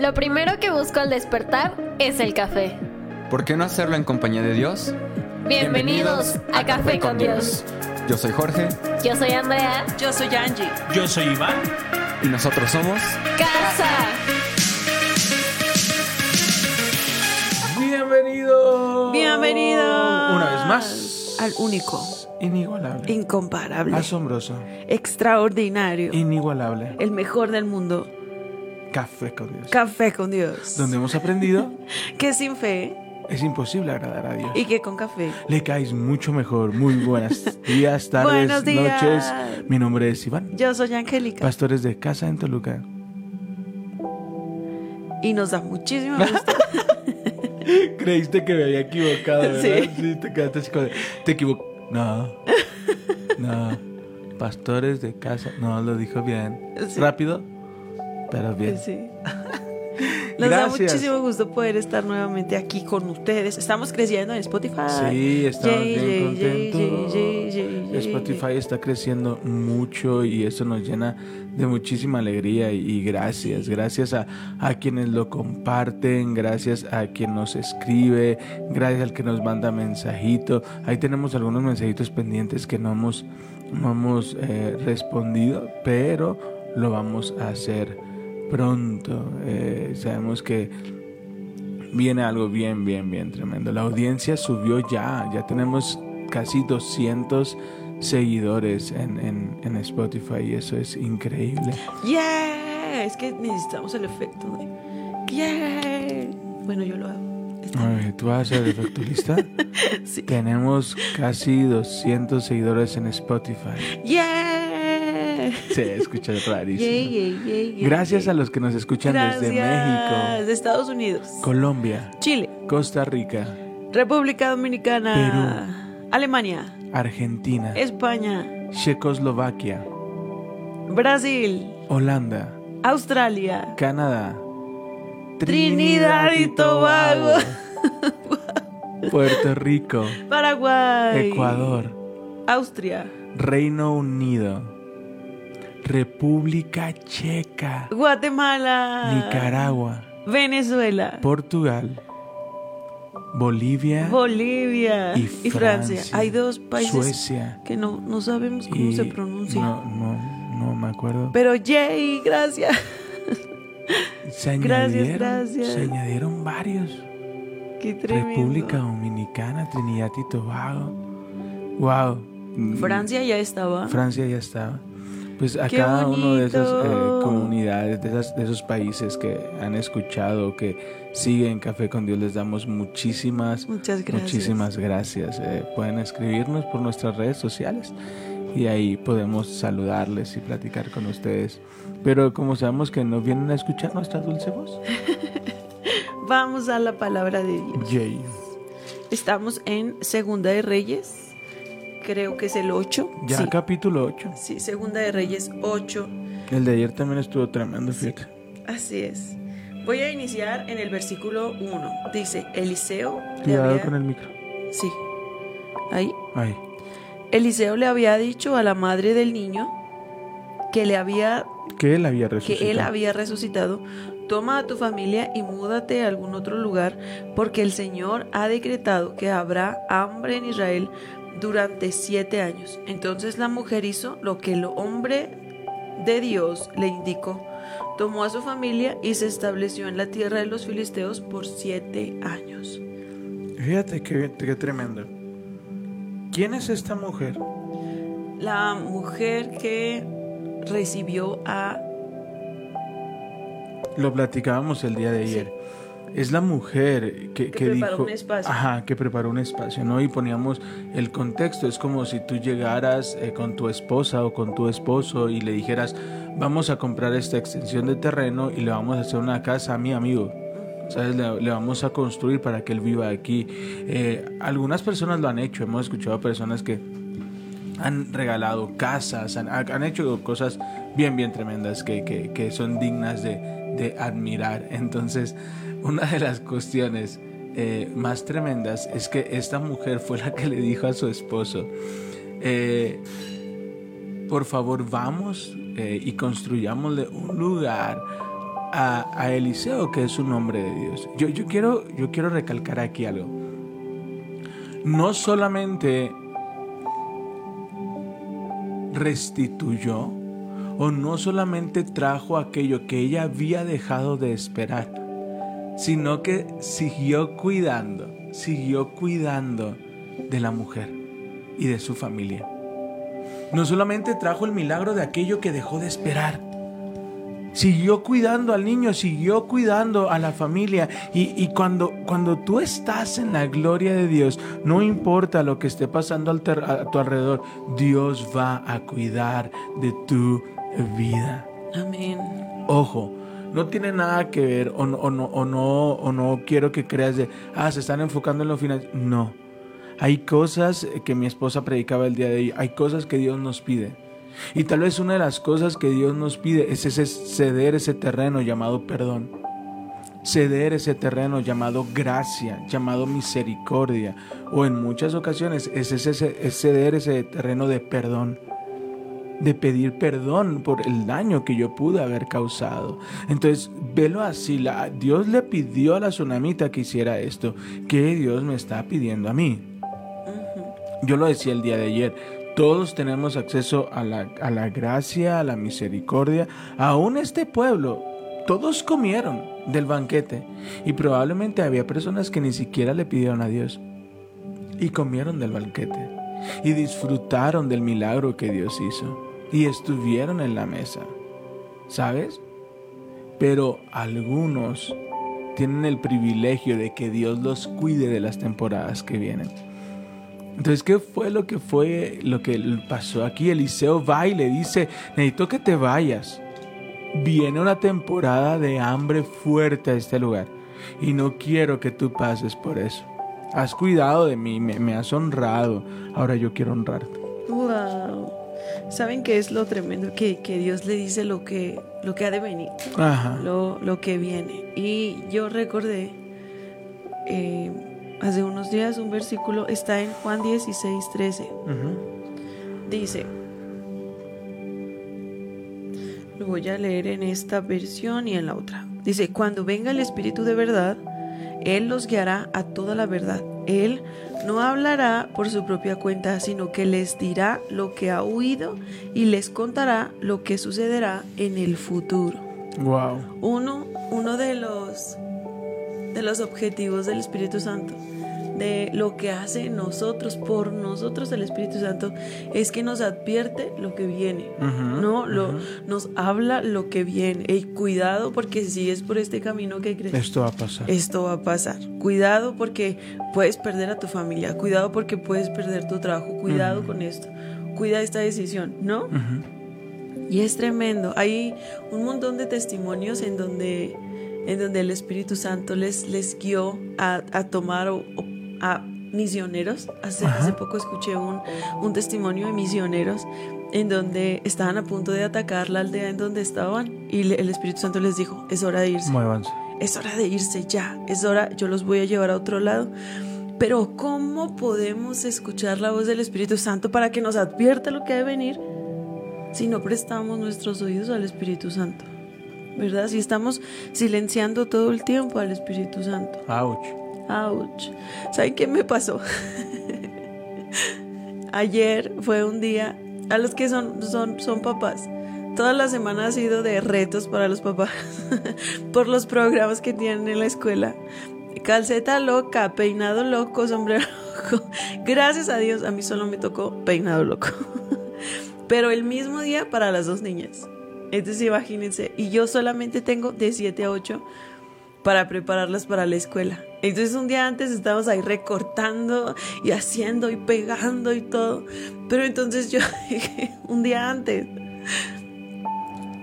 Lo primero que busco al despertar es el café. ¿Por qué no hacerlo en compañía de Dios? Bienvenidos, a, Café con Dios. Yo soy Jorge Yo soy Andrea. Yo soy Angie. Yo soy Iván. y nosotros somos Casa. Bienvenido. Bienvenidos. Una vez más. Al único, Inigualable. incomparable, Asombroso. extraordinario, Inigualable. el mejor del mundo. Café con Dios. Café con Dios. Donde hemos aprendido Que sin fe es imposible agradar a Dios. y que con café. Le caes mucho mejor. Muy buenos días, tardes, días. noches. Mi nombre es Iván. Yo soy Angélica Pastores de casa en Toluca. y nos da muchísimo gusto. Creíste que me había equivocado, ¿verdad? Sí. Sí, te quedaste de, Te equivoco. No. No. Pastores de casa. No, lo dijo bien. Sí. Rápido, pero bien. Sí. Nos da muchísimo gusto poder estar nuevamente aquí con ustedes. Estamos creciendo en Spotify. Sí, estamos Yay, bien yay, contentos. yay. Spotify está creciendo mucho y eso nos llena de muchísima alegría y, y gracias, gracias a, a quienes lo comparten, gracias a quien nos escribe, gracias al que nos manda mensajito. Ahí tenemos algunos mensajitos pendientes que no hemos, no hemos eh, respondido, pero lo vamos a hacer pronto. Eh, sabemos que viene algo bien, bien, bien tremendo. La audiencia subió ya, ya tenemos casi 200 seguidores en, en, en Spotify y eso es increíble. Yeah, es que necesitamos el efecto de yeah. Bueno, yo lo hago. Ay, ¿Tú vas a ser efectulista? Sí. tenemos casi 200 seguidores en Spotify. Yeah. Se escucha rarísimo. Yeah, yeah, yeah, yeah, Gracias a los que nos escuchan Gracias. desde México, De Estados Unidos, Colombia, Chile, Costa Rica, República Dominicana, Alemania, Argentina, España, Checoslovaquia, Brasil, Holanda, Australia, Canadá, Trinidad y Tobago, Puerto Rico, Paraguay, Ecuador, Austria, Reino Unido, República Checa, Guatemala, Nicaragua, Venezuela, Portugal, Bolivia Bolivia y y, Francia. Francia, Hay dos países Suecia que no, no sabemos cómo se pronuncia. No, no, no me acuerdo. Pero yay, gracias. se gracias, añadieron, gracias. se añadieron varios. Qué. República Dominicana, Trinidad y Tobago. Wow. Francia ya estaba. Francia ya estaba. Pues a ¡Qué cada uno de esas eh, bonito! comunidades, de, esas, de esos países que han escuchado, que siguen Café con Dios, les damos muchísimas, Muchas gracias. muchísimas gracias. Eh, pueden escribirnos por nuestras redes sociales y ahí podemos saludarles y platicar con ustedes. Pero como sabemos que no vienen a escuchar nuestra dulce voz, Vamos a la palabra de Dios. yay. Estamos en Segunda de Reyes. Creo que es el 8. Ya sí. capítulo 8. Sí, Segunda de Reyes 8. El de ayer también estuvo tremendo, Sí. fíjate. Así es. Voy a iniciar en el versículo 1. Dice, Eliseo Cuidado había... con el micro. Sí. Ahí. Ay. Eliseo le había dicho a la madre del niño que le había Que él había resucitado. que él había resucitado, toma a tu familia y múdate a algún otro lugar, porque el Señor ha decretado que habrá hambre en Israel durante siete años. Entonces la mujer hizo lo que el hombre de Dios le indicó. Tomó a su familia y se estableció en la tierra de los filisteos por siete años. Fíjate qué, qué tremendo. ¿Quién es esta mujer? La mujer que recibió a Lo platicábamos el día de ayer. Es la mujer que, que preparó dijo, un espacio. ajá, que preparó un espacio, ¿no? Y poníamos el contexto. Es como si tú llegaras eh, con tu esposa o con tu esposo y le dijeras, vamos a comprar esta extensión de terreno y le vamos a hacer una casa a mi amigo. ¿Sabes? Le, le vamos a construir para que él viva aquí. Eh, algunas personas lo han hecho. Hemos escuchado a personas que han regalado casas, han, han hecho cosas bien, bien tremendas que, que, que son dignas de, de admirar. Entonces, una de las cuestiones eh, más tremendas es que esta mujer fue la que le dijo a su esposo, eh, por favor vamos eh, y construyámosle un lugar a, a Eliseo, que es un hombre de Dios. Yo, yo, quiero, yo quiero recalcar aquí algo. No solamente restituyó o no solamente trajo aquello que ella había dejado de esperar, sino que siguió cuidando, siguió cuidando de la mujer y de su familia. No solamente trajo el milagro de aquello que dejó de esperar, siguió cuidando al niño, siguió cuidando a la familia. Y, cuando, cuando tú estás en la gloria de Dios, no importa lo que esté pasando a tu alrededor, Dios va a cuidar de tu vida. Amén. Ojo. No tiene nada que ver o no, o no, o no, o no quiero que creas de, ah, se están enfocando en lo final. No. Hay cosas que mi esposa predicaba el día de hoy. Hay cosas que Dios nos pide y tal vez una de las cosas que Dios nos pide es ese ceder ese terreno llamado perdón. Ceder ese terreno llamado gracia, llamado misericordia. O en muchas ocasiones es, ese, ceder ese terreno de perdón de pedir perdón por el daño que yo pude haber causado. Entonces, velo así, la, Dios le pidió a la tsunamita que hiciera esto. ¿Qué Dios me está pidiendo a mí? Yo lo decía el día de ayer, todos tenemos acceso a la, a la gracia, a la misericordia. Aún este pueblo, todos comieron del banquete y probablemente había personas que ni siquiera le pidieron a Dios y comieron del banquete y disfrutaron del milagro que Dios hizo y estuvieron en la mesa. ¿Sabes? Pero algunos tienen el privilegio de que Dios los cuide de las temporadas que vienen. Entonces, ¿qué fue lo que fue lo que pasó aquí? Eliseo va y le dice, necesito que te vayas. Viene una temporada de hambre fuerte a este lugar y no quiero que tú pases por eso. Has cuidado de mí, me, has honrado, ahora yo quiero honrarte. Wow. ¿Saben qué es lo tremendo? Que, Dios le dice lo que, lo que ha de venir, Lo, lo que viene. Y yo recordé eh, hace unos días un versículo, está en Juan 16, 13. Dice, lo voy a leer en esta versión y en la otra. Dice, cuando venga el Espíritu de verdad, Él los guiará a toda la verdad. Él no hablará por su propia cuenta, sino que les dirá lo que ha oído y les contará lo que sucederá en el futuro. Wow. Uno, uno de los de los objetivos del Espíritu Santo de lo que hace nosotros, por nosotros el Espíritu Santo, es que nos advierte lo que viene, ¿no? Lo, Nos habla lo que viene. y cuidado porque si es por este camino que crees. Esto va a pasar. Esto va a pasar. Cuidado porque puedes perder a tu familia. Cuidado porque puedes perder tu trabajo. Cuidado con esto. Cuida esta decisión, ¿no? Y es tremendo. Hay un montón de testimonios en donde en donde el Espíritu Santo les, les guió a, a tomar o, a misioneros. Hace, hace poco escuché un, un, testimonio de misioneros en donde estaban a punto de atacar la aldea en donde estaban y el Espíritu Santo les dijo, es hora de irse. Es hora de irse ya, es hora, yo los voy a llevar a otro lado. Pero ¿cómo podemos escuchar la voz del Espíritu Santo para que nos advierta lo que ha de venir si no prestamos nuestros oídos al Espíritu Santo? ¿Verdad? Si estamos silenciando todo el tiempo al Espíritu Santo. Ouch. Ouch. ¿Saben qué me pasó? Ayer fue un día, a los que son, son, son papás, toda la semana ha sido de retos para los papás por los programas que tienen en la escuela. Calceta loca, peinado loco, sombrero loco. Gracias a Dios, a mí solo me tocó peinado loco. Pero el mismo día para las dos niñas. Entonces imagínense, y yo solamente tengo de 7 a 8 para prepararlas para la escuela. Entonces un día antes estábamos ahí recortando y haciendo y pegando y todo. Pero entonces yo dije, un día antes,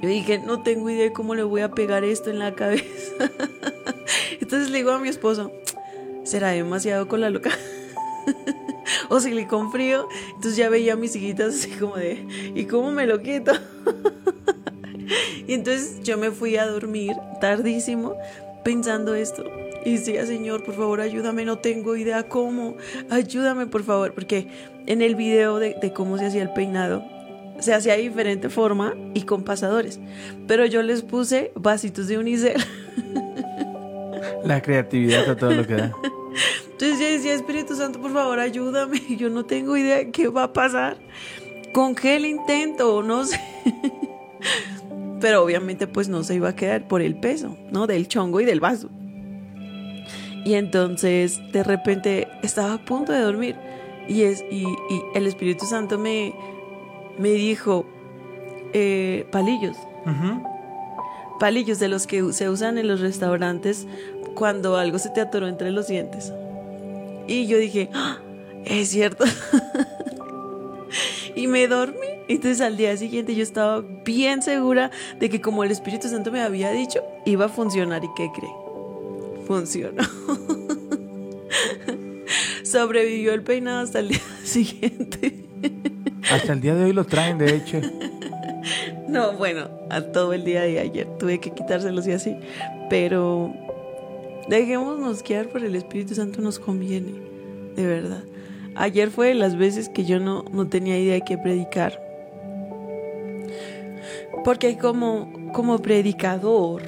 yo dije, no tengo idea de cómo le voy a pegar esto en la cabeza. Entonces le digo a mi esposo, será demasiado con la loca. o si le con frío. Entonces ya veía a mis hijitas así como de, ¿y cómo me lo quito? y entonces yo me fui a dormir tardísimo pensando esto. Y decía, Señor, por favor, ayúdame, no tengo idea cómo. Ayúdame, por favor, porque en el video de, cómo se hacía el peinado, se hacía de diferente forma y con pasadores. Pero yo les puse vasitos de unicel. La creatividad a todo lo que da. Entonces yo decía, Espíritu Santo, por favor, ayúdame. Yo no tengo idea de qué va a pasar. ¿Con qué el intento? No sé. Pero obviamente pues no se iba a quedar por el peso, ¿no? Del chongo y del vaso. Y entonces de repente estaba a punto de dormir y, es, y, y el Espíritu Santo me, me dijo, eh, palillos, palillos de los que se usan en los restaurantes cuando algo se te atoró entre los dientes. Y yo dije, "Ah, es cierto. y me dormí. Entonces al día siguiente yo estaba bien segura de que como el Espíritu Santo me había dicho, iba a funcionar. ¿Y qué cree? Funcionó. Sobrevivió el peinado hasta el día siguiente. Hasta el día de hoy lo traen, de hecho. No, bueno, a todo el día de ayer tuve que quitárselos y así. Pero dejémonos guiar por el Espíritu Santo, nos conviene, de verdad. Ayer fue de las veces que yo no, no tenía idea de qué predicar. Porque como, como predicador,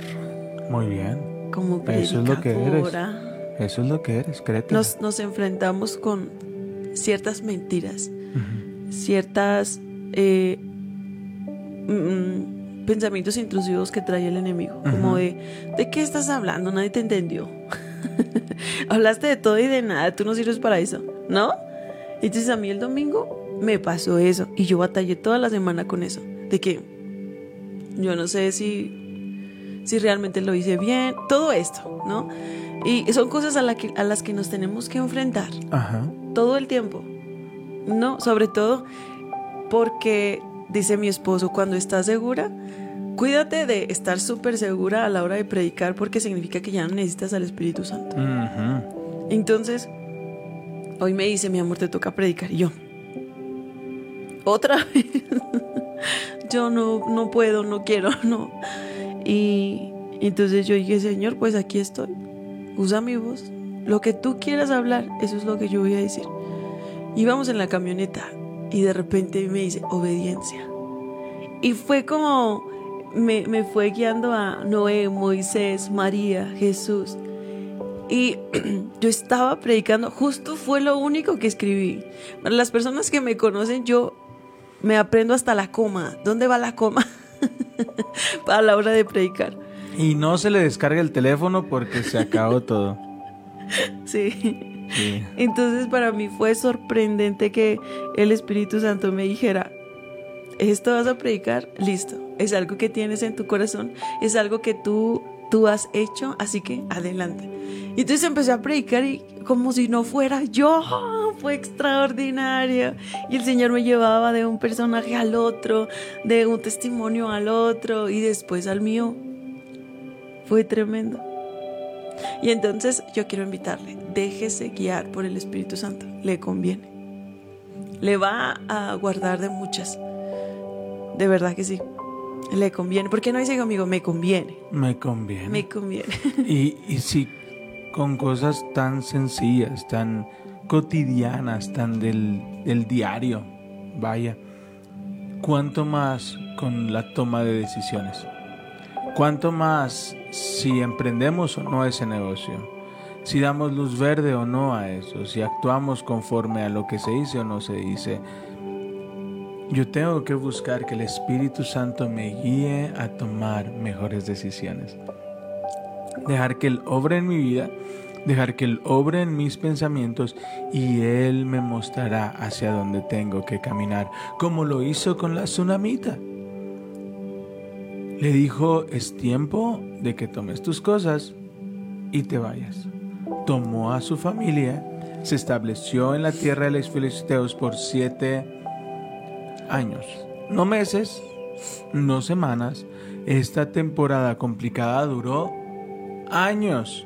Muy bien. como Eso es lo que eres. predicadora, Eso es lo que eres, créete. nos, nos enfrentamos con ciertas mentiras, Ujú. ciertas eh, mm, pensamientos intrusivos que trae el enemigo. Como de, ¿de qué estás hablando? Nadie te entendió. Hablaste de todo y de nada, tú no sirves para eso, ¿no? Entonces a mí el domingo me pasó eso y yo batallé toda la semana con eso. De que yo no sé si, si realmente lo hice bien, todo esto, ¿no? Y son cosas a, la que- a las que nos tenemos que enfrentar Ajá. todo el tiempo. No, sobre todo porque, dice mi esposo, cuando estás segura, cuídate de estar súper segura a la hora de predicar porque significa que ya no necesitas al Espíritu Santo. Entonces, hoy me dice, mi amor, te toca predicar. Y yo, otra vez. Yo no, no puedo, no quiero, no. Y entonces yo dije, Señor, pues aquí estoy. Usa mi voz. Lo que tú quieras hablar, eso es lo que yo voy a decir. Íbamos en la camioneta y de repente me dice, obediencia. Y fue como, me, me fue guiando a Noé, Moisés, María, Jesús. Y yo estaba predicando, justo fue lo único que escribí. Para las personas que me conocen, yo me aprendo hasta la coma. ¿Dónde va la coma? Para la hora de predicar. Y no se le descarga el teléfono porque se acabó todo. Sí. Sí. Entonces para mí fue sorprendente que el Espíritu Santo me dijera, esto vas a predicar, listo, es algo que tienes en tu corazón, es algo que tú, tú has hecho, así que adelante. Y entonces empecé a predicar y como si no fuera yo, fue extraordinario. Y el Señor me llevaba de un personaje al otro, de un testimonio al otro y después al mío. Fue tremendo. Y entonces yo quiero invitarle, déjese guiar por el Espíritu Santo, le conviene. Le va a guardar de muchas. De verdad que sí. Le conviene. ¿Por qué no dice conmigo? Me conviene. Me conviene. Me conviene. Y, y si con cosas tan sencillas, tan cotidianas, tan del, del diario, vaya, ¿cuánto más con la toma de decisiones? ¿Cuánto más si emprendemos o no ese negocio? Si damos luz verde o no a eso, si actuamos conforme a lo que se dice o no se dice. Yo tengo que buscar que el Espíritu Santo me guíe a tomar mejores decisiones dejar que Él obre en mi vida, dejar que Él obre en mis pensamientos y Él me mostrará hacia dónde tengo que caminar, como lo hizo con la tsunamita. Le dijo, es tiempo de que tomes tus cosas y te vayas. Tomó a su familia, se estableció en la tierra de los filisteos por siete años, no meses, no semanas. Esta temporada complicada duró años.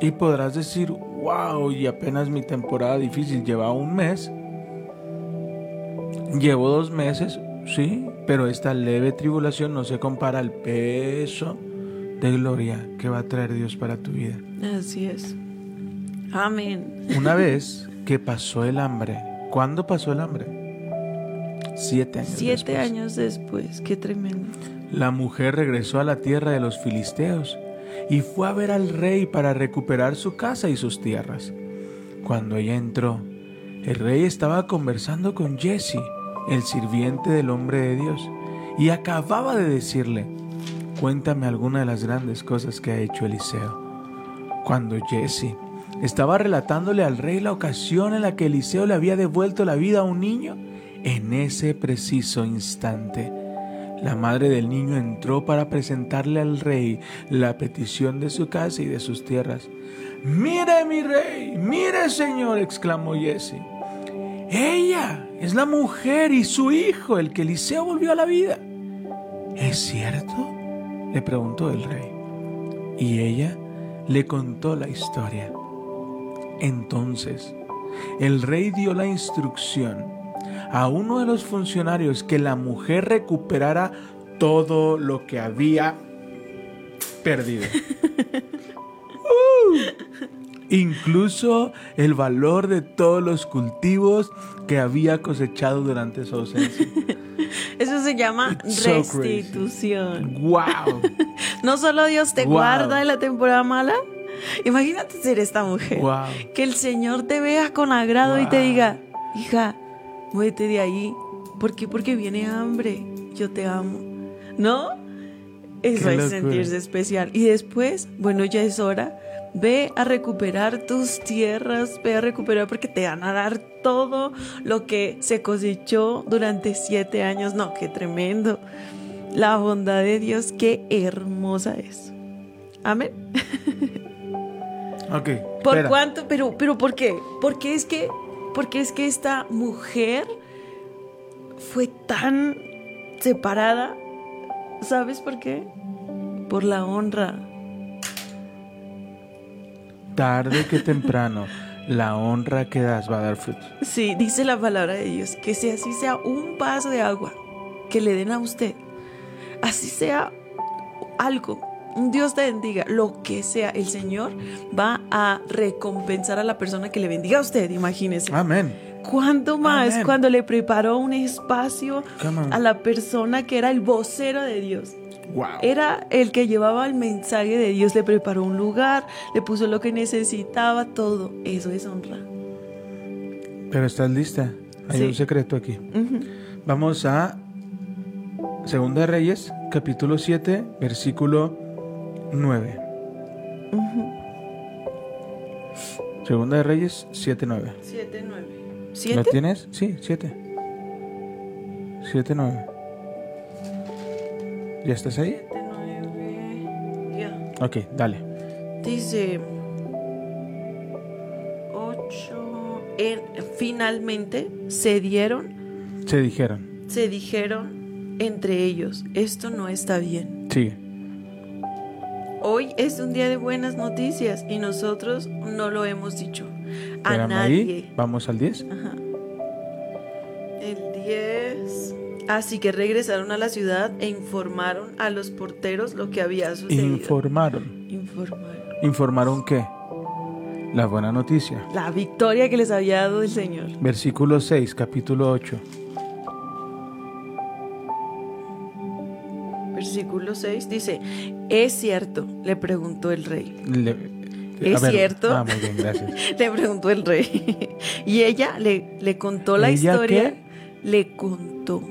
Y podrás decir, wow, y apenas mi temporada difícil lleva un mes. Llevo dos meses, sí, pero esta leve tribulación no se compara al peso de gloria que va a traer Dios para tu vida. Así es. Amén. Una vez que pasó el hambre, ¿cuándo pasó el hambre? Siete años Siete después. años después, qué tremendo. La mujer regresó a la tierra de los filisteos y fue a ver al rey para recuperar su casa y sus tierras. Cuando ella entró, el rey estaba conversando con Jesse, el sirviente del hombre de Dios, y acababa de decirle, cuéntame alguna de las grandes cosas que ha hecho Eliseo. Cuando Jesse estaba relatándole al rey la ocasión en la que Eliseo le había devuelto la vida a un niño, en ese preciso instante, la madre del niño entró para presentarle al rey la petición de su casa y de sus tierras. Mire, mi rey, mire, señor, exclamó Jesse. Ella es la mujer y su hijo el que Eliseo volvió a la vida. ¿Es cierto? le preguntó el rey. Y ella le contó la historia. Entonces, el rey dio la instrucción a uno de los funcionarios que la mujer recuperara todo lo que había perdido. Uh, incluso el valor de todos los cultivos que había cosechado durante su ausencia. Eso se llama It's so restitución. ¡Wow! No solo Dios te Wow. guarda en la temporada mala. Imagínate ser esta mujer. Wow. Que el Señor te vea con agrado y te diga, hija, muévete de ahí. ¿Por qué? Porque viene hambre. Yo te amo. ¿No? Eso Qué es locura. sentirse especial. Y después, bueno, ya es hora. Ve a recuperar tus tierras, ve a recuperar porque te van a dar todo lo que se cosechó durante siete años. No, qué tremendo. La bondad de Dios, qué hermosa es. Amén. Ok. ¿Por espera. cuánto? Pero, pero ¿por qué? Porque es que, porque es que esta mujer fue tan separada. ¿Sabes por qué? Por la honra. Tarde que temprano, la honra que das va a dar fruto. Sí, dice la palabra de Dios, que si así sea un vaso de agua que le den a usted, así sea algo, Dios te bendiga, lo que sea, el Señor va a recompensar a la persona que le bendiga a usted, imagínese. Amén. ¿Cuándo más? Amén. Cuando le preparó un espacio a la persona que era el vocero de Dios. Wow. Era el que llevaba el mensaje de Dios, le preparó un lugar, le puso lo que necesitaba, todo. Eso es honra. Pero estás lista. Hay Sí. un secreto aquí. Vamos a Segunda Reyes, capítulo 7, versículo 9. Segunda de Reyes 7, 9. Siete, nueve. ¿Lo ¿Siete? tienes? Sí, 7. 7, 9. ¿Ya estás ahí? Siete, nueve. Ya. Ok, dale. Dice 8. finalmente se dieron, Se dijeron. se dijeron entre ellos, esto no está bien. Sigue. Hoy es un día de buenas noticias y nosotros no lo hemos dicho a Espérame nadie. ahí. Vamos al 10. Ajá. El 10. Así que regresaron a la ciudad e informaron a los porteros lo que había sucedido. Informaron. informaron. ¿Informaron qué? La buena noticia. La victoria que les había dado el Señor. Versículo 6, capítulo 8. Versículo 6 dice, ¿es cierto? Le preguntó el rey. Le- ¿Es ver, cierto? Ah, muy bien, gracias. Le preguntó el rey. Y ella le, le contó la ¿Ella historia. Le contó.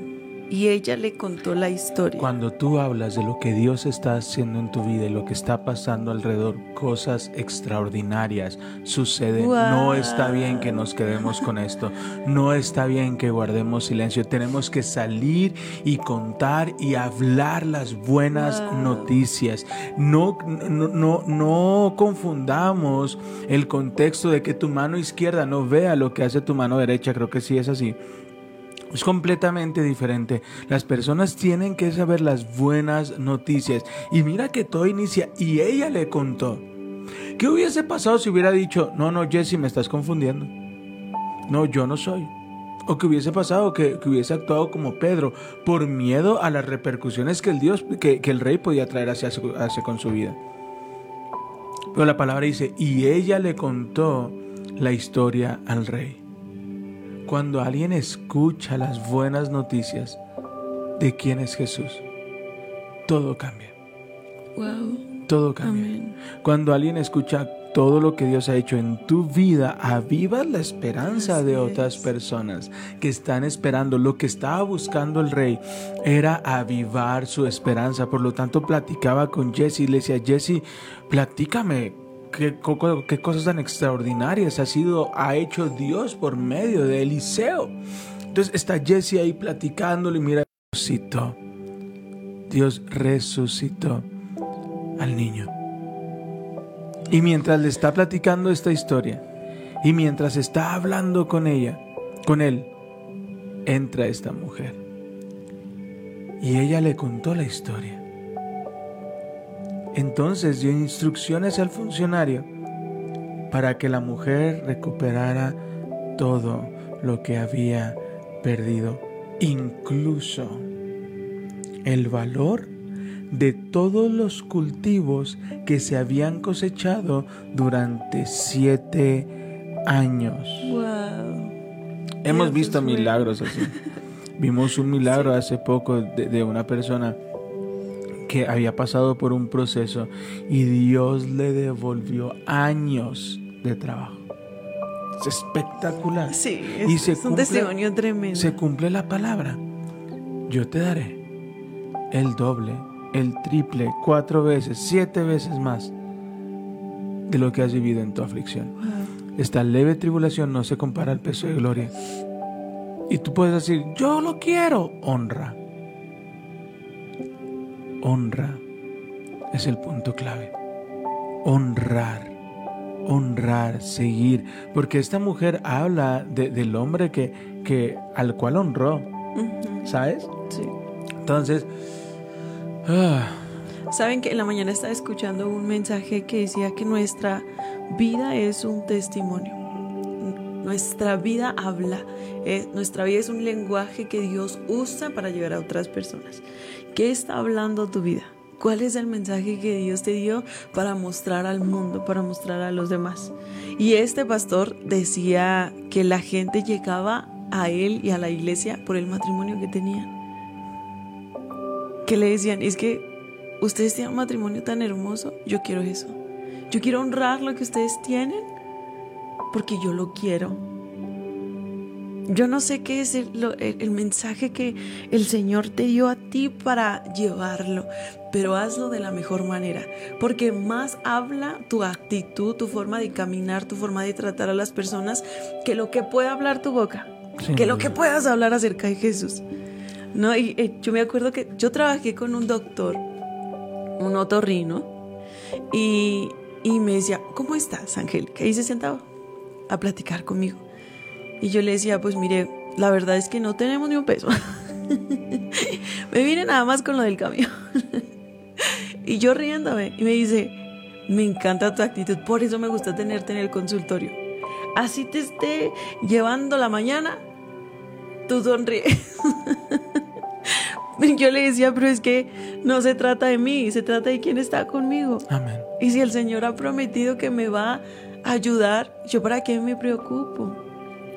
Y ella le contó la historia. Cuando tú hablas de lo que Dios está haciendo en tu vida y lo que está pasando alrededor, cosas extraordinarias suceden. No está bien que nos quedemos con esto. No está bien que guardemos silencio. Tenemos que salir y contar y hablar las buenas Wow. noticias. No, no, no, no confundamos el contexto de que tu mano izquierda no vea lo que hace tu mano derecha. Creo que sí es así. Es completamente diferente. Las personas tienen que saber las buenas noticias. Y mira que todo inicia y ella le contó. ¿Qué hubiese pasado si hubiera dicho, no, no, Jesse, me estás confundiendo? No, yo no soy. O que hubiese pasado que, que hubiese actuado como Pedro por miedo a las repercusiones que el Dios, que, que el rey podía traer hacia, hacia con su vida. Pero la palabra dice, y ella le contó la historia al rey. Cuando alguien escucha las buenas noticias de quién es Jesús, todo cambia. Wow. Todo cambia. Amén. Cuando alguien escucha todo lo que Dios ha hecho en tu vida, avivas la esperanza Así de otras es. personas que están esperando. Lo que estaba buscando el rey era avivar su esperanza. Por lo tanto, platicaba con Jesse y le decía, Jesse, platícame. ¿Qué, co- qué cosas tan extraordinarias ha sido, ha hecho Dios por medio de Eliseo? Entonces está Jesse ahí platicándole mira, resucitó. Dios resucitó al niño. Y mientras le está platicando esta historia, y mientras está hablando con ella, con él, entra esta mujer. Y ella le contó la historia. Entonces dio instrucciones al funcionario para que la mujer recuperara todo lo que había perdido, incluso el valor de todos los cultivos que se habían cosechado durante siete años. Wow. Hemos Dios visto es bueno. milagros así. Vimos un milagro hace poco de, de una persona que había pasado por un proceso y Dios le devolvió años de trabajo. Es espectacular. Sí, Y es, se es un cumple- testimonio tremendo. Se cumple la palabra. Yo te daré el doble, el triple, cuatro veces, siete veces más de lo que has vivido en tu aflicción. Wow. Esta leve tribulación no se compara al peso de gloria. Y tú puedes decir, yo lo quiero. Honra. Honra es el punto clave. Honrar. Honrar, seguir. Porque esta mujer habla de- del hombre que, que, al cual honró. ¿Sabes? Sí. Entonces, ah, Saben que en la mañana estaba escuchando un mensaje que decía que nuestra vida es un testimonio. Nuestra vida habla. eh, nuestra vida es un lenguaje que Dios usa para llegar a otras personas. ¿Qué está hablando tu vida? ¿Cuál es el mensaje que Dios te dio para mostrar al mundo, para mostrar a los demás? Y este pastor decía que la gente llegaba a él y a la iglesia por el matrimonio que tenían. Que le decían, es que ustedes tienen un matrimonio tan hermoso, yo quiero eso. Yo quiero honrar lo que ustedes tienen porque yo lo quiero. Yo no sé qué es el, el- el mensaje que el Señor te dio a ti para llevarlo, pero hazlo de la mejor manera, porque más habla tu actitud, tu forma de caminar, tu forma de tratar a las personas, que lo que pueda hablar tu boca, que lo que puedas hablar acerca de Jesús. No, y eh, yo me acuerdo que yo trabajé con un doctor, un otorrino, y, y me decía, ¿cómo estás, Angélica? Y se sentaba a platicar conmigo. Y yo le decía, pues mire, la verdad es que no tenemos ni un peso. me vine nada más con lo del camión. y yo riéndome, y me dice, me encanta tu actitud, por eso me gusta tenerte en el consultorio. Así te esté llevando la mañana, tú sonríes. Yo le decía, pero es que no se trata de mí, se trata de quién está conmigo. amén. Y si el Señor ha prometido que me va ayudar, yo para qué me preocupo.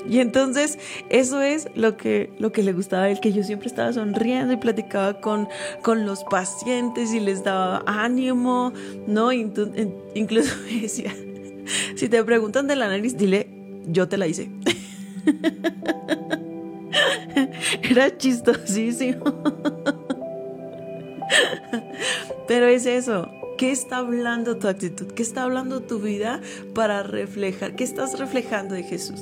Y entonces eso es lo que, lo que le gustaba a él, que yo siempre estaba sonriendo y platicaba con, con los pacientes y les daba ánimo, ¿no? Incluso me decía, si te preguntan de la nariz, dile, yo te la hice. Era chistosísimo. Pero es eso. ¿Qué está hablando tu actitud? ¿Qué está hablando tu vida para reflejar? ¿Qué estás reflejando de Jesús?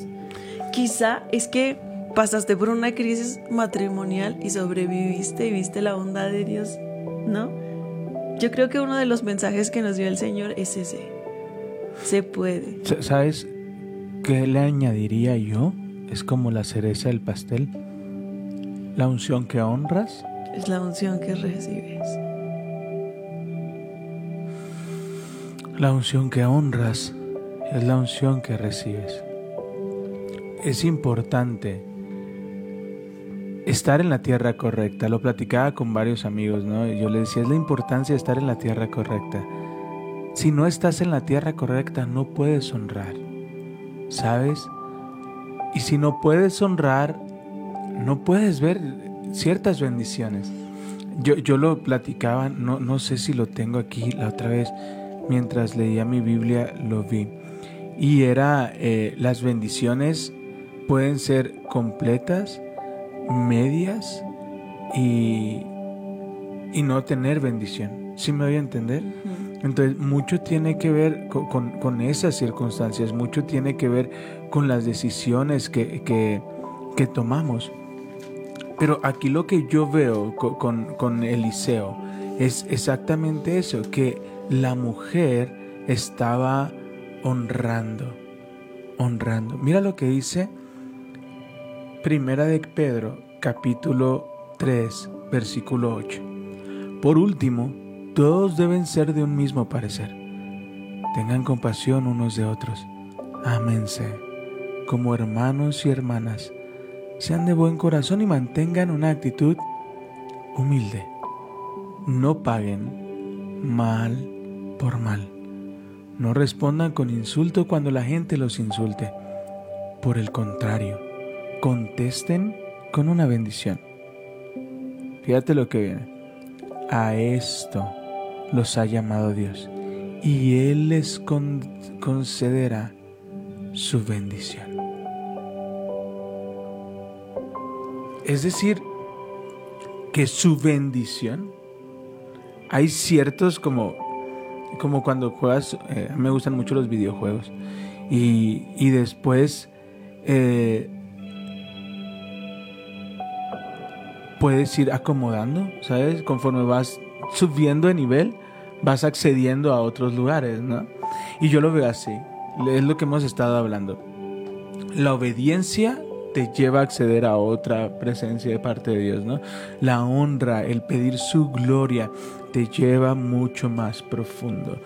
Quizá es que pasaste por una crisis matrimonial y sobreviviste y viste la bondad de Dios, ¿no? Yo creo que uno de los mensajes que nos dio el Señor es ese. Se puede. Sa- ¿Sabes qué le añadiría yo? Es como la cereza del pastel. La unción que honras Es la unción que recibes. La unción que honras es la unción que recibes. Es importante estar en la tierra correcta. Lo platicaba con varios amigos, ¿no? Y yo les decía, es la importancia de estar en la tierra correcta. Si no estás en la tierra correcta, no puedes honrar. ¿Sabes? y si no puedes honrar, no puedes ver ciertas bendiciones. Yo, yo lo platicaba, no, no sé si lo tengo aquí la otra vez, mientras leía mi Biblia lo vi. Y era, eh, las bendiciones pueden ser completas, medias y, y no tener bendición. ¿Sí me voy a entender? Entonces, mucho tiene que ver con, con- con esas circunstancias, mucho tiene que ver con las decisiones que, que- que tomamos. Pero aquí lo que yo veo co- con, con Eliseo es exactamente eso, que la mujer estaba honrando, honrando. Mira lo que dice Primera de Pedro, capítulo 3, versículo 8. Por último, todos deben ser de un mismo parecer. Tengan compasión unos de otros. Ámense como hermanos y hermanas. Sean de buen corazón y mantengan una actitud humilde. No paguen mal por mal. No respondan con insulto cuando la gente los insulte. Por el contrario, contesten con una bendición. Fíjate lo que viene. A esto los ha llamado Dios y Él les con- concederá su bendición. Es decir, que su bendición, hay ciertos como, como cuando juegas, eh, me gustan mucho los videojuegos, y, y después eh, puedes ir acomodando, ¿sabes? Conforme vas subiendo de nivel, vas accediendo a otros lugares, ¿no? Y yo lo veo así, es lo que hemos estado hablando. La obediencia te lleva a acceder a otra presencia de parte de Dios, ¿no? La honra, el pedir su gloria, te lleva mucho más profundo.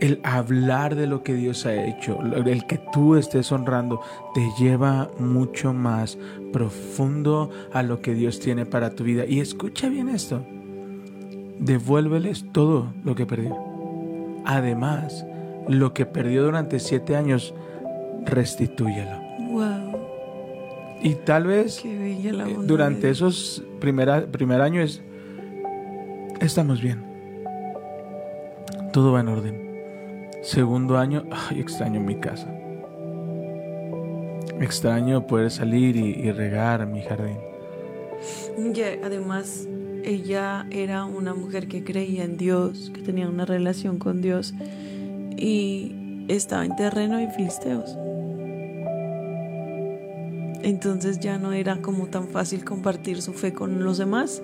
El hablar de lo que Dios ha hecho, el que tú estés honrando, te lleva mucho más profundo a lo que Dios tiene para tu vida. Y escucha bien esto, devuélveles todo lo que perdió. Además, lo que perdió durante siete años, restitúyelo. Y tal vez eh, durante esos primera, primer año es, estamos bien. Todo va en orden. Segundo año, ay, extraño mi casa. Extraño poder salir y, y regar mi jardín. Que además ella era una mujer que creía en Dios, que tenía una relación con Dios y estaba en terreno de filisteos. Entonces ya no era como tan fácil compartir su fe con los demás.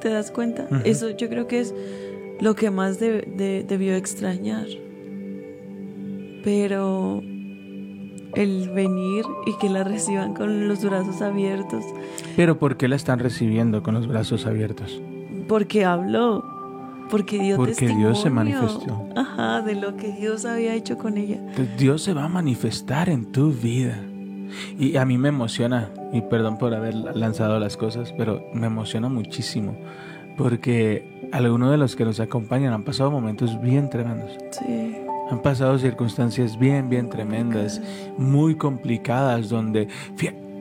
¿Te das cuenta? Eso yo creo que es lo que más de- de- debió extrañar. Pero el venir y que la reciban con los brazos abiertos, Pero ¿por qué la están recibiendo con los brazos abiertos? porque habló, porque dio Porque Dios se manifestó. Ajá, de lo que Dios había hecho con ella. Dios se va a manifestar en tu vida. Y a mí me emociona, y perdón por haber lanzado las cosas, pero me emociona muchísimo, porque algunos de los que nos acompañan han pasado momentos bien tremendos. Sí. Han pasado circunstancias bien, bien tremendas, muy complicadas, donde...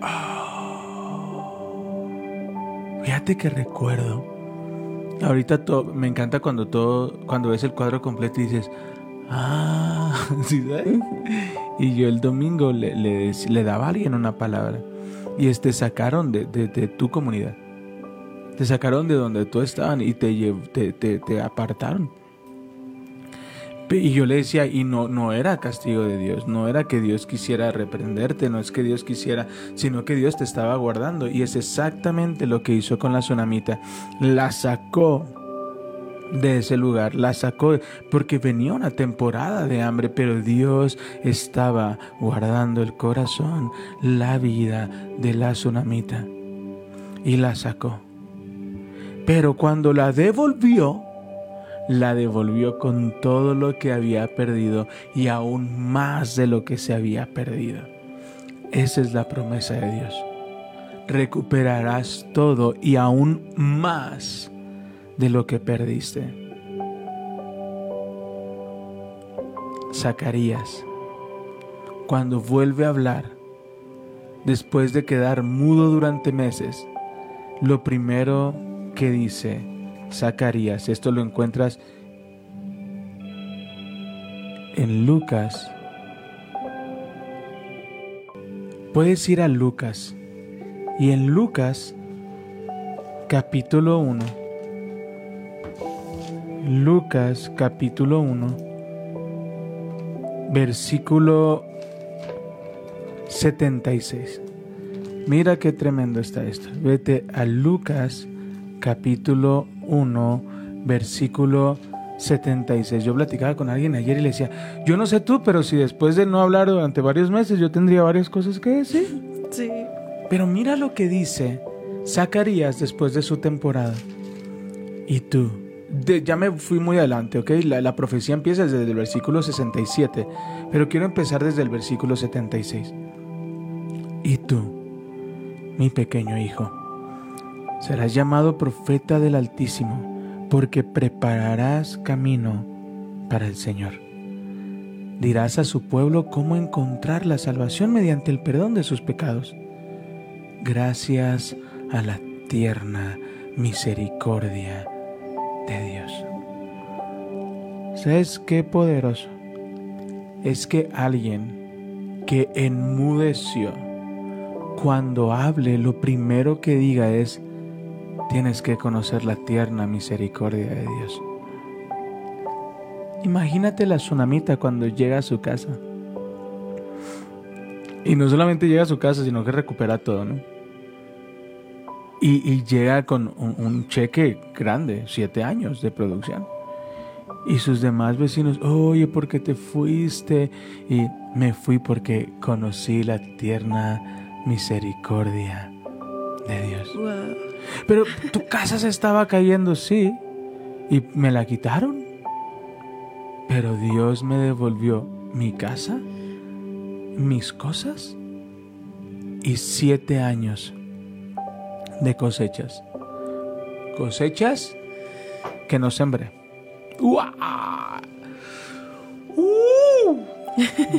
Ah. Fíjate que recuerdo. Ahorita me encanta cuando todo, cuando ves el cuadro completo y dices, ah, ¿sí sabes? Y yo el domingo le, le, le daba a alguien una palabra y este sacaron de, de- de tu comunidad. Te sacaron de donde tú estaban y te, te, te, te apartaron. Y yo le decía, y no, no era castigo de Dios, no era que Dios quisiera reprenderte, no es que Dios quisiera, sino que Dios te estaba guardando. Y es exactamente lo que hizo con la tsunamita. La sacó de ese lugar, la sacó porque venía una temporada de hambre, pero Dios estaba guardando el corazón, la vida de la tsunamita. Y la sacó. Pero cuando la devolvió, la devolvió con todo lo que había perdido y aún más de lo que se había perdido. Esa es la promesa de Dios. Recuperarás todo y aún más de lo que perdiste. Zacarías, cuando vuelve a hablar, después de quedar mudo durante meses, lo primero que dice Zacarías, esto lo encuentras en Lucas. Puedes ir a Lucas y en Lucas capítulo 1. Lucas capítulo 1 versículo 76. Mira qué tremendo está esto. Vete a Lucas capítulo 1 versículo 76. Yo platicaba con alguien ayer y le decía, yo no sé tú, pero si después de no hablar durante varios meses yo tendría varias cosas que decir. Sí. Pero mira lo que dice Zacarías después de su temporada. Y tú, de- ya me fui muy adelante, ¿ok? La, la profecía empieza desde el versículo 67, pero quiero empezar desde el versículo 76. Y tú, mi pequeño hijo, serás llamado profeta del Altísimo, porque prepararás camino para el Señor. Dirás a su pueblo cómo encontrar la salvación mediante el perdón de sus pecados. Gracias a la tierna misericordia de Dios. ¿Sabes qué poderoso? Es que alguien que enmudeció, cuando hable, lo primero que diga es, tienes que conocer la tierna misericordia de Dios. Imagínate la tsunamita cuando llega a su casa. Y no solamente llega a su casa, sino que recupera todo, ¿no? Y, y llega con un, un cheque grande, siete años de producción. Y sus demás vecinos, oye, ¿por qué te fuiste? Y me fui porque conocí la tierna misericordia de Dios. Wow. Pero tu casa se estaba cayendo, sí. Y me la quitaron. Pero Dios me devolvió mi casa, mis cosas y siete años de cosechas. Cosechas que no sembré. ¡Uah!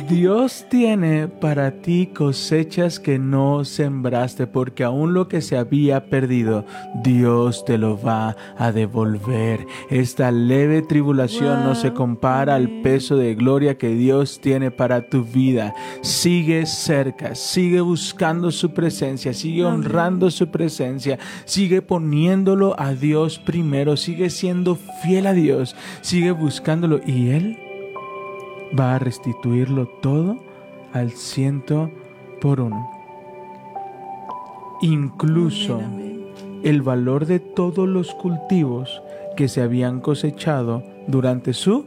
Dios tiene para ti cosechas que no sembraste, porque aún lo que se había perdido, Dios te lo va a devolver. Esta leve tribulación no se compara al peso de gloria que Dios tiene para tu vida. Sigue cerca, sigue buscando su presencia, sigue honrando su presencia, sigue poniéndolo a Dios primero, sigue siendo fiel a Dios, sigue buscándolo y Él va a restituirlo todo al ciento por uno. Incluso el valor de todos los cultivos que se habían cosechado durante su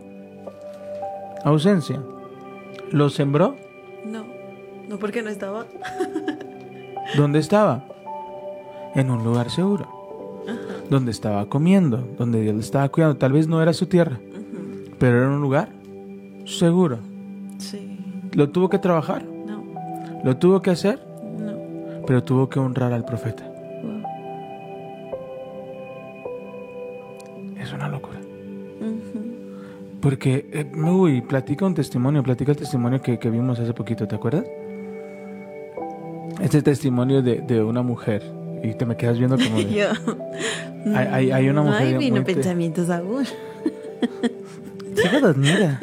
ausencia. ¿Lo sembró? No, no porque no estaba. ¿Dónde estaba? En un lugar seguro. Donde estaba comiendo, donde Dios le estaba cuidando. Tal vez no era su tierra, pero era un lugar seguro. Sí. ¿Lo tuvo que trabajar? No, ¿Lo tuvo que hacer? no. Pero tuvo que honrar al profeta. Wow. Es una locura. Porque, eh, uy, platica un testimonio, platica el testimonio que, que vimos hace poquito, ¿te acuerdas? Este testimonio de, de una mujer. Y te me quedas viendo como de... Yo. Hay- hay- hay una mujer Ay, muy vino pensamientos aún. Sigue dormida.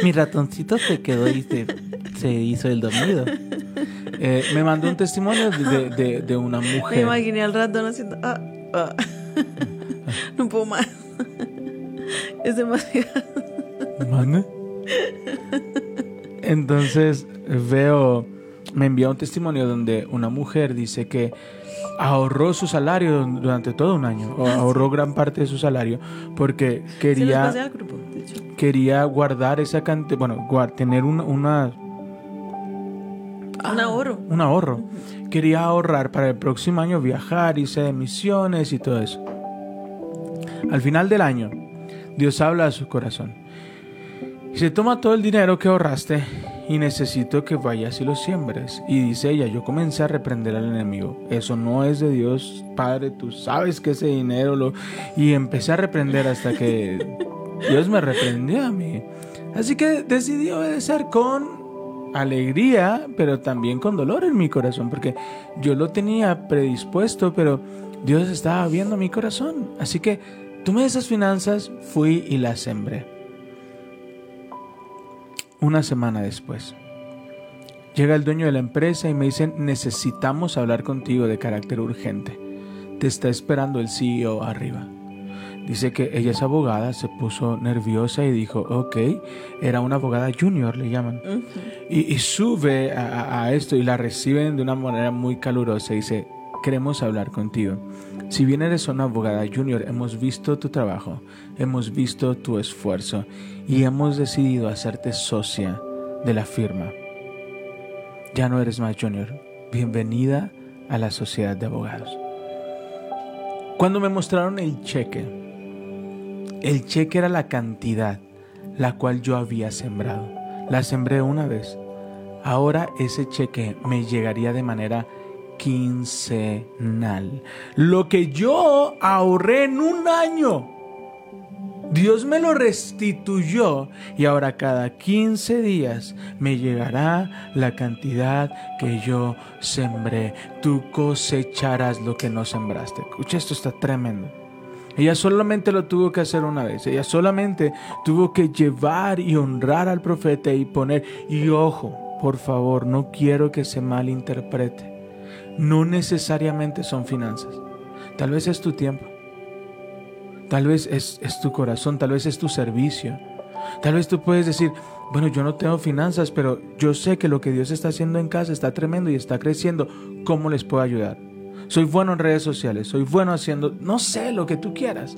Mi ratoncito se quedó y se, se hizo el dormido. Eh, me mandó un testimonio de, de- una Me mujer. imaginé al ratón haciendo. Ah, ah. no puedo más. es demasiado. ¿Mande? Entonces veo, me envía un testimonio donde una mujer dice que ahorró su salario durante todo un año, o ahorró gran parte de su salario porque Se los pasé quería, al grupo. Quería guardar esa cantidad, bueno, tener un, una, Un ahorro. un ahorro. Quería ahorrar para el próximo año viajar, irse de misiones y todo eso. Al final del año, Dios habla a su corazón. Y se toma todo el dinero que ahorraste y necesito que vayas y lo siembres. Y dice ella, yo comencé a reprender al enemigo. Eso no es de Dios, Padre, tú sabes que ese dinero lo... Y empecé a reprender hasta que Dios me reprendió a mí. Así que decidí obedecer con alegría, pero también con dolor en mi corazón, porque yo lo tenía predispuesto, pero Dios estaba viendo mi corazón. Así que tomé esas finanzas, fui y las sembré. Una semana después, llega el dueño de la empresa y me dice, necesitamos hablar contigo de carácter urgente. Te está esperando el CEO arriba. Dice que ella es abogada, se puso nerviosa y dijo, ok, era una abogada junior, le llaman. y, y, sube a, a, esto y la reciben de una manera muy calurosa. Dice, queremos hablar contigo. Si bien eres una abogada junior, hemos visto tu trabajo, hemos visto tu esfuerzo y hemos decidido hacerte socia de la firma. Ya no eres más junior. Bienvenida a la sociedad de abogados. Cuando me mostraron el cheque, el cheque era la cantidad la cual yo había sembrado. La sembré una vez. Ahora ese cheque me llegaría de manera quincenal. Lo que yo ahorré en un año. Dios me lo restituyó y ahora cada 15 días me llegará la cantidad que yo sembré. Tú cosecharás lo que no sembraste. Escucha, esto está tremendo. Ella solamente lo tuvo que hacer una vez. Ella solamente tuvo que llevar y honrar al profeta y poner, y ojo, por favor, no quiero que se malinterprete. No necesariamente son finanzas. Tal vez es tu tiempo. Tal vez es, es tu corazón. Tal vez es tu servicio. Tal vez tú puedes decir, bueno, yo no tengo finanzas, pero yo sé que lo que Dios está haciendo en casa está tremendo y está creciendo. ¿Cómo les puedo ayudar? Soy bueno en redes sociales, soy bueno haciendo, no sé, lo que tú quieras.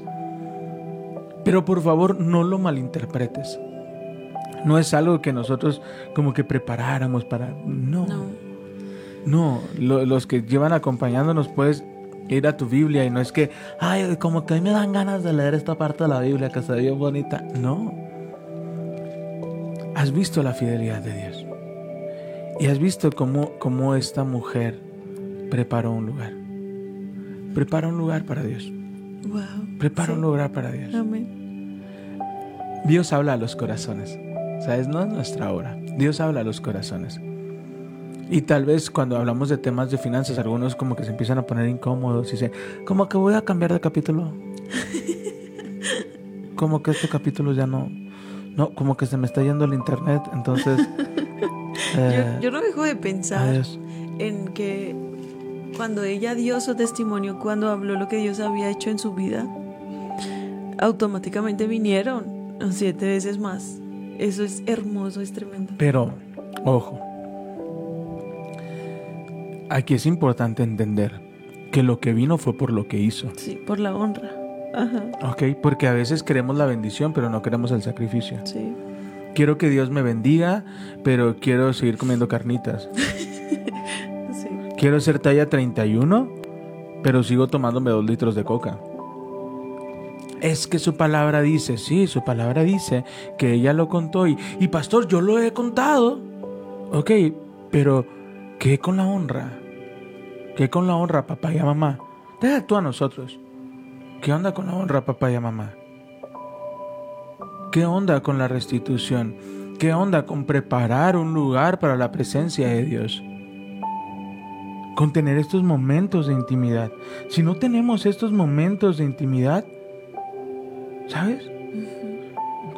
Pero por favor no lo malinterpretes. No es algo que nosotros como que preparáramos para... No. No, los que llevan acompañándonos puedes ir a tu Biblia y no es que, ay, como que a mí me dan ganas de leer esta parte de la Biblia que se ve bien bonita. No. Has visto la fidelidad de Dios. Y has visto cómo, cómo esta mujer preparó un lugar. Prepara un lugar para Dios. Prepara un lugar para Dios. Dios habla a los corazones. ¿Sabes? No es nuestra obra. Dios habla a los corazones. Y tal vez cuando hablamos de temas de finanzas, algunos como que se empiezan a poner incómodos y dicen, como que voy a cambiar de capítulo. como que este capítulo ya no, no, como que se me está yendo el internet, entonces... yo, eh, yo, no dejo de pensar en que cuando ella dio su testimonio, cuando habló lo que Dios había hecho en su vida, automáticamente vinieron siete veces más. Eso es hermoso, es tremendo. Pero, ojo, aquí es importante entender que lo que vino fue por lo que hizo. Sí, por la honra. Ajá. Ok, porque a veces queremos la bendición, pero no queremos el sacrificio. Sí. Quiero que Dios me bendiga, pero quiero seguir comiendo carnitas. Quiero ser talla 31, pero sigo tomándome dos litros de coca. Es que su palabra dice, sí, su palabra dice que ella lo contó y, y pastor, yo lo he contado. Ok, pero ¿qué con la honra? ¿Qué con la honra, papá y mamá? Deja tú a nosotros. ¿Qué onda con la honra, papá y mamá? ¿Qué onda con la restitución? ¿Qué onda con preparar un lugar para la presencia de Dios? Con tener estos momentos de intimidad. Si no tenemos estos momentos de intimidad, ¿sabes?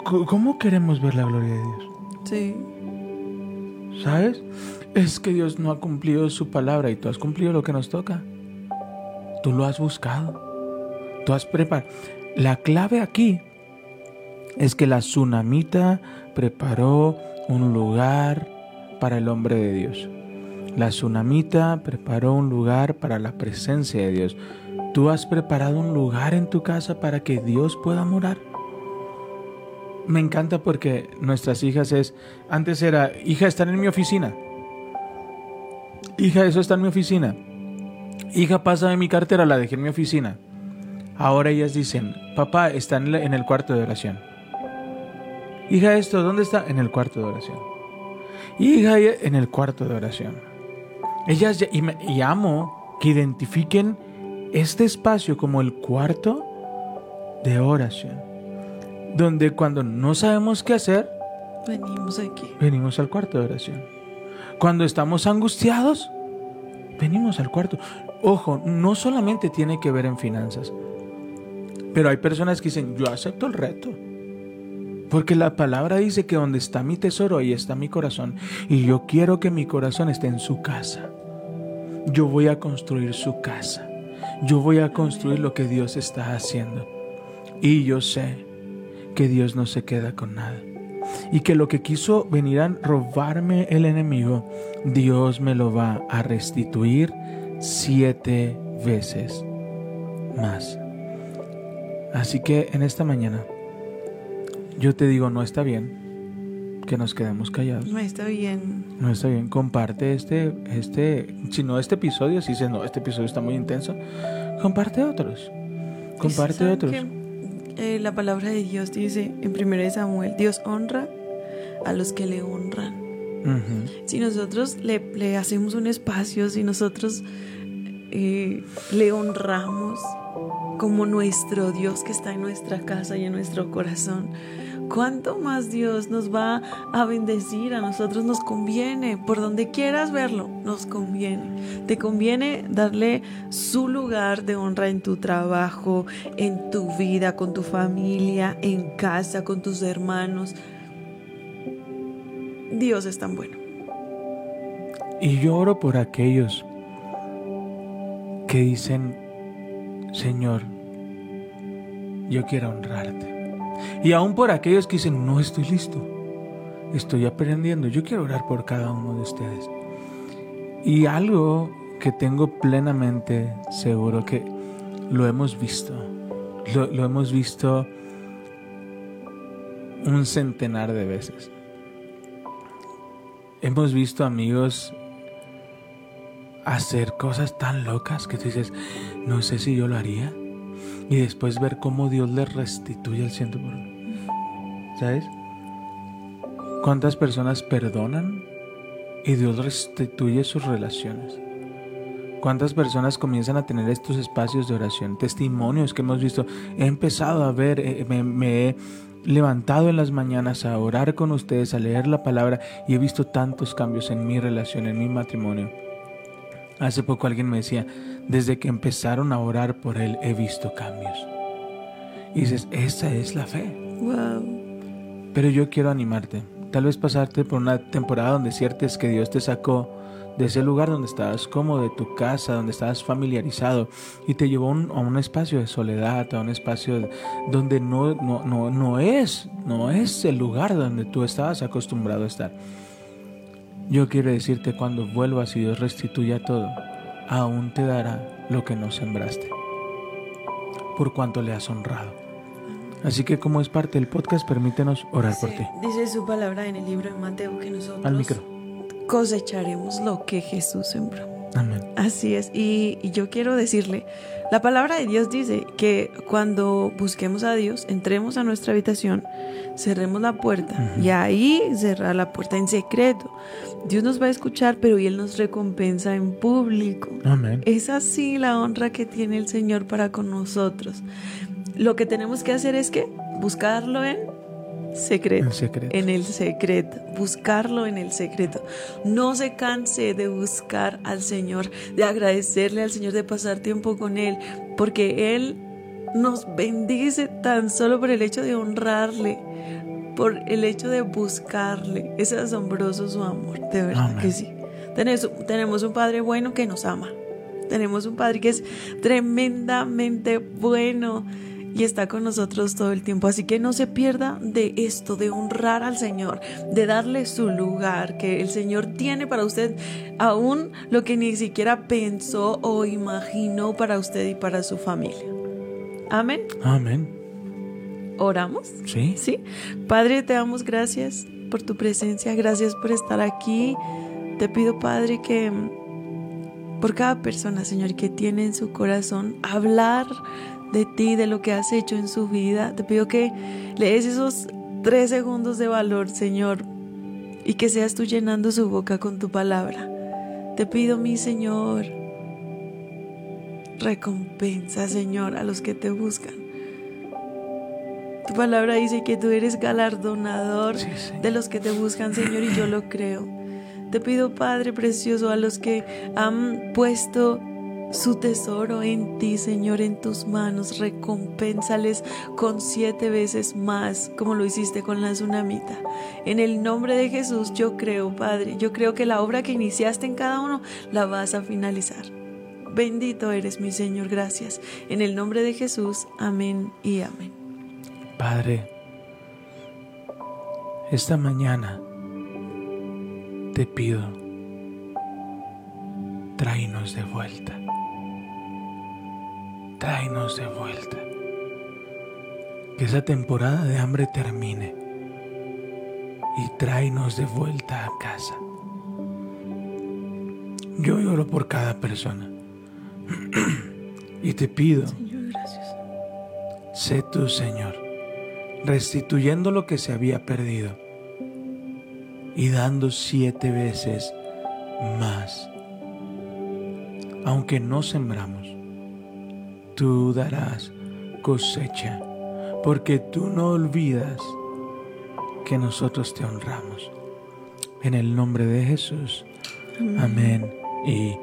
¿Cómo queremos ver la gloria de Dios? Sí. ¿Sabes? Es que Dios no ha cumplido su palabra y tú has cumplido lo que nos toca. Tú lo has buscado. Tú has preparado. La clave aquí es que la tsunamita preparó un lugar para el hombre de Dios. La tsunamita preparó un lugar para la presencia de Dios. ¿Tú has preparado un lugar en tu casa para que Dios pueda morar? Me encanta porque nuestras hijas es, antes era, hija, están en mi oficina. Hija, eso está en mi oficina. Hija, pasa de mi cartera, la dejé en mi oficina. Ahora ellas dicen, papá, está en el cuarto de oración. Hija, esto, ¿dónde está? En el cuarto de oración. Hija, en el cuarto de oración. Ellas y, amo que identifiquen este espacio como el cuarto de oración, donde cuando no sabemos qué hacer, venimos aquí. Venimos al cuarto de oración. Cuando estamos angustiados, venimos al cuarto. Ojo, no solamente tiene que ver en finanzas, pero hay personas que dicen, yo acepto el reto. Porque la palabra dice que donde está mi tesoro, ahí está mi corazón. Y yo quiero que mi corazón esté en su casa. Yo voy a construir su casa. Yo voy a construir lo que Dios está haciendo. Y yo sé que Dios no se queda con nada. Y que lo que quiso venir a robarme el enemigo, Dios me lo va a restituir siete veces más. Así que en esta mañana yo te digo, no está bien que nos quedemos callados. No está bien. No está bien. Comparte este, este, si no este episodio, si dices, no, este episodio está muy intenso, comparte otros. Comparte ¿Saben otros. que, eh, la palabra de Dios dice en 1 Samuel, Dios honra a los que le honran. Si nosotros le, le hacemos un espacio, si nosotros eh, le honramos como nuestro Dios que está en nuestra casa y en nuestro corazón, ¿cuánto más Dios nos va a bendecir? A nosotros nos conviene, por donde quieras verlo, nos conviene. Te conviene darle su lugar de honra en tu trabajo, en tu vida, con tu familia, en casa, con tus hermanos. Dios es tan bueno. Y yo oro por aquellos que dicen, Señor, yo quiero honrarte. Y aún por aquellos que dicen, no estoy listo, estoy aprendiendo. Yo quiero orar por cada uno de ustedes. Y algo que tengo plenamente seguro que lo hemos visto, lo, lo hemos visto un centenar de veces. Hemos visto amigos hacer cosas tan locas que tú dices, no sé si yo lo haría. Y después ver cómo Dios les restituye el ciento por. ¿Sabes? ¿Cuántas personas perdonan y Dios restituye sus relaciones? ¿Cuántas personas comienzan a tener estos espacios de oración? Testimonios que hemos visto. He empezado a ver, eh, me he levantado en las mañanas a orar con ustedes, a leer la palabra y he visto tantos cambios en mi relación, en mi matrimonio. Hace poco alguien me decía, desde que empezaron a orar por él he visto cambios. Y dices, esa es la fe. Wow. Pero yo quiero animarte. Tal vez pasarte por una temporada donde sientes que Dios te sacó de ese lugar donde estabas cómodo, de tu casa, donde estabas familiarizado y te llevó un- a un espacio de soledad, a un espacio de- donde no, no, no, no es, no es el lugar donde tú estabas acostumbrado a estar. Yo quiero decirte cuando vuelvas y Dios restituya todo, aún te dará lo que no sembraste, por cuanto le has honrado. Así que como es parte del podcast, permítenos orar por ti. Dice su palabra en el libro de Mateo que nosotros Al micro. cosecharemos lo que Jesús sembró. Amén. Así es, y, y yo quiero decirle, la palabra de Dios dice que cuando busquemos a Dios, entremos a nuestra habitación, cerremos la puerta y ahí cerrar la puerta en secreto. Dios nos va a escuchar, pero y Él nos recompensa en público. Amén. Es así la honra que tiene el Señor para con nosotros. Lo que tenemos que hacer es que buscarlo en secreto. En secreto. En el secreto. Buscarlo en el secreto. No se canse de buscar al Señor, de agradecerle al Señor, de pasar tiempo con Él, porque Él nos bendice tan solo por el hecho de honrarle, por el hecho de buscarle. Es asombroso su amor, de verdad Amén. que sí. Tenemos un Padre bueno que nos ama. Tenemos un Padre que es tremendamente bueno y está con nosotros todo el tiempo. Así que no se pierda de esto, de honrar al Señor, de darle su lugar que el Señor tiene para usted, aún lo que ni siquiera pensó o imaginó para usted y para su familia. Amén. Amén. Oramos. Sí. Sí. Padre, te damos gracias por tu presencia, gracias por estar aquí. Te pido, Padre, que por cada persona, Señor, que tiene en su corazón hablar de ti, de lo que has hecho en su vida, te pido que le des esos tres segundos de valor, Señor, y que seas tú llenando su boca con tu palabra. Te pido, mi Señor, recompensa, Señor, a los que te buscan. Tu palabra dice que tú eres galardonador Sí, de los que te buscan, Señor, y yo lo creo. Te pido, Padre precioso, a los que han puesto su tesoro en ti, Señor, en tus manos. Recompénsales con siete veces más, como lo hiciste con la tsunamita. En el nombre de Jesús, yo creo, Padre, yo creo que la obra que iniciaste en cada uno la vas a finalizar. Bendito eres, mi Señor, gracias. En el nombre de Jesús, amén y amén. Padre, esta mañana te pido, tráenos de vuelta tráenos de vuelta. Que esa temporada de hambre termine y tráenos de vuelta a casa. Yo lloro por cada persona y te pido, Señor, gracias. sé tú, Señor, restituyendo lo que se había perdido y dando siete veces más. Aunque no sembramos, tú darás cosecha, porque tú no olvidas que nosotros te honramos. En el nombre de Jesús. Amén, y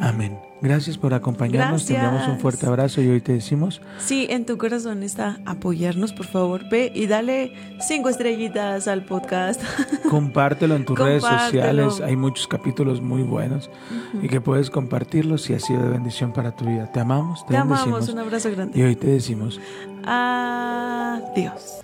amén. Gracias por acompañarnos. Te enviamos un Gracias. fuerte abrazo y hoy te decimos, Sí, en tu corazón está apoyarnos, por favor. Ve y dale cinco estrellitas al podcast. compártelo en tus redes sociales. Hay muchos capítulos muy buenos y que puedes compartirlos si ha sido de bendición para tu vida. Te amamos, te, Te amamos, un abrazo Y grande. hoy te decimos, Adiós.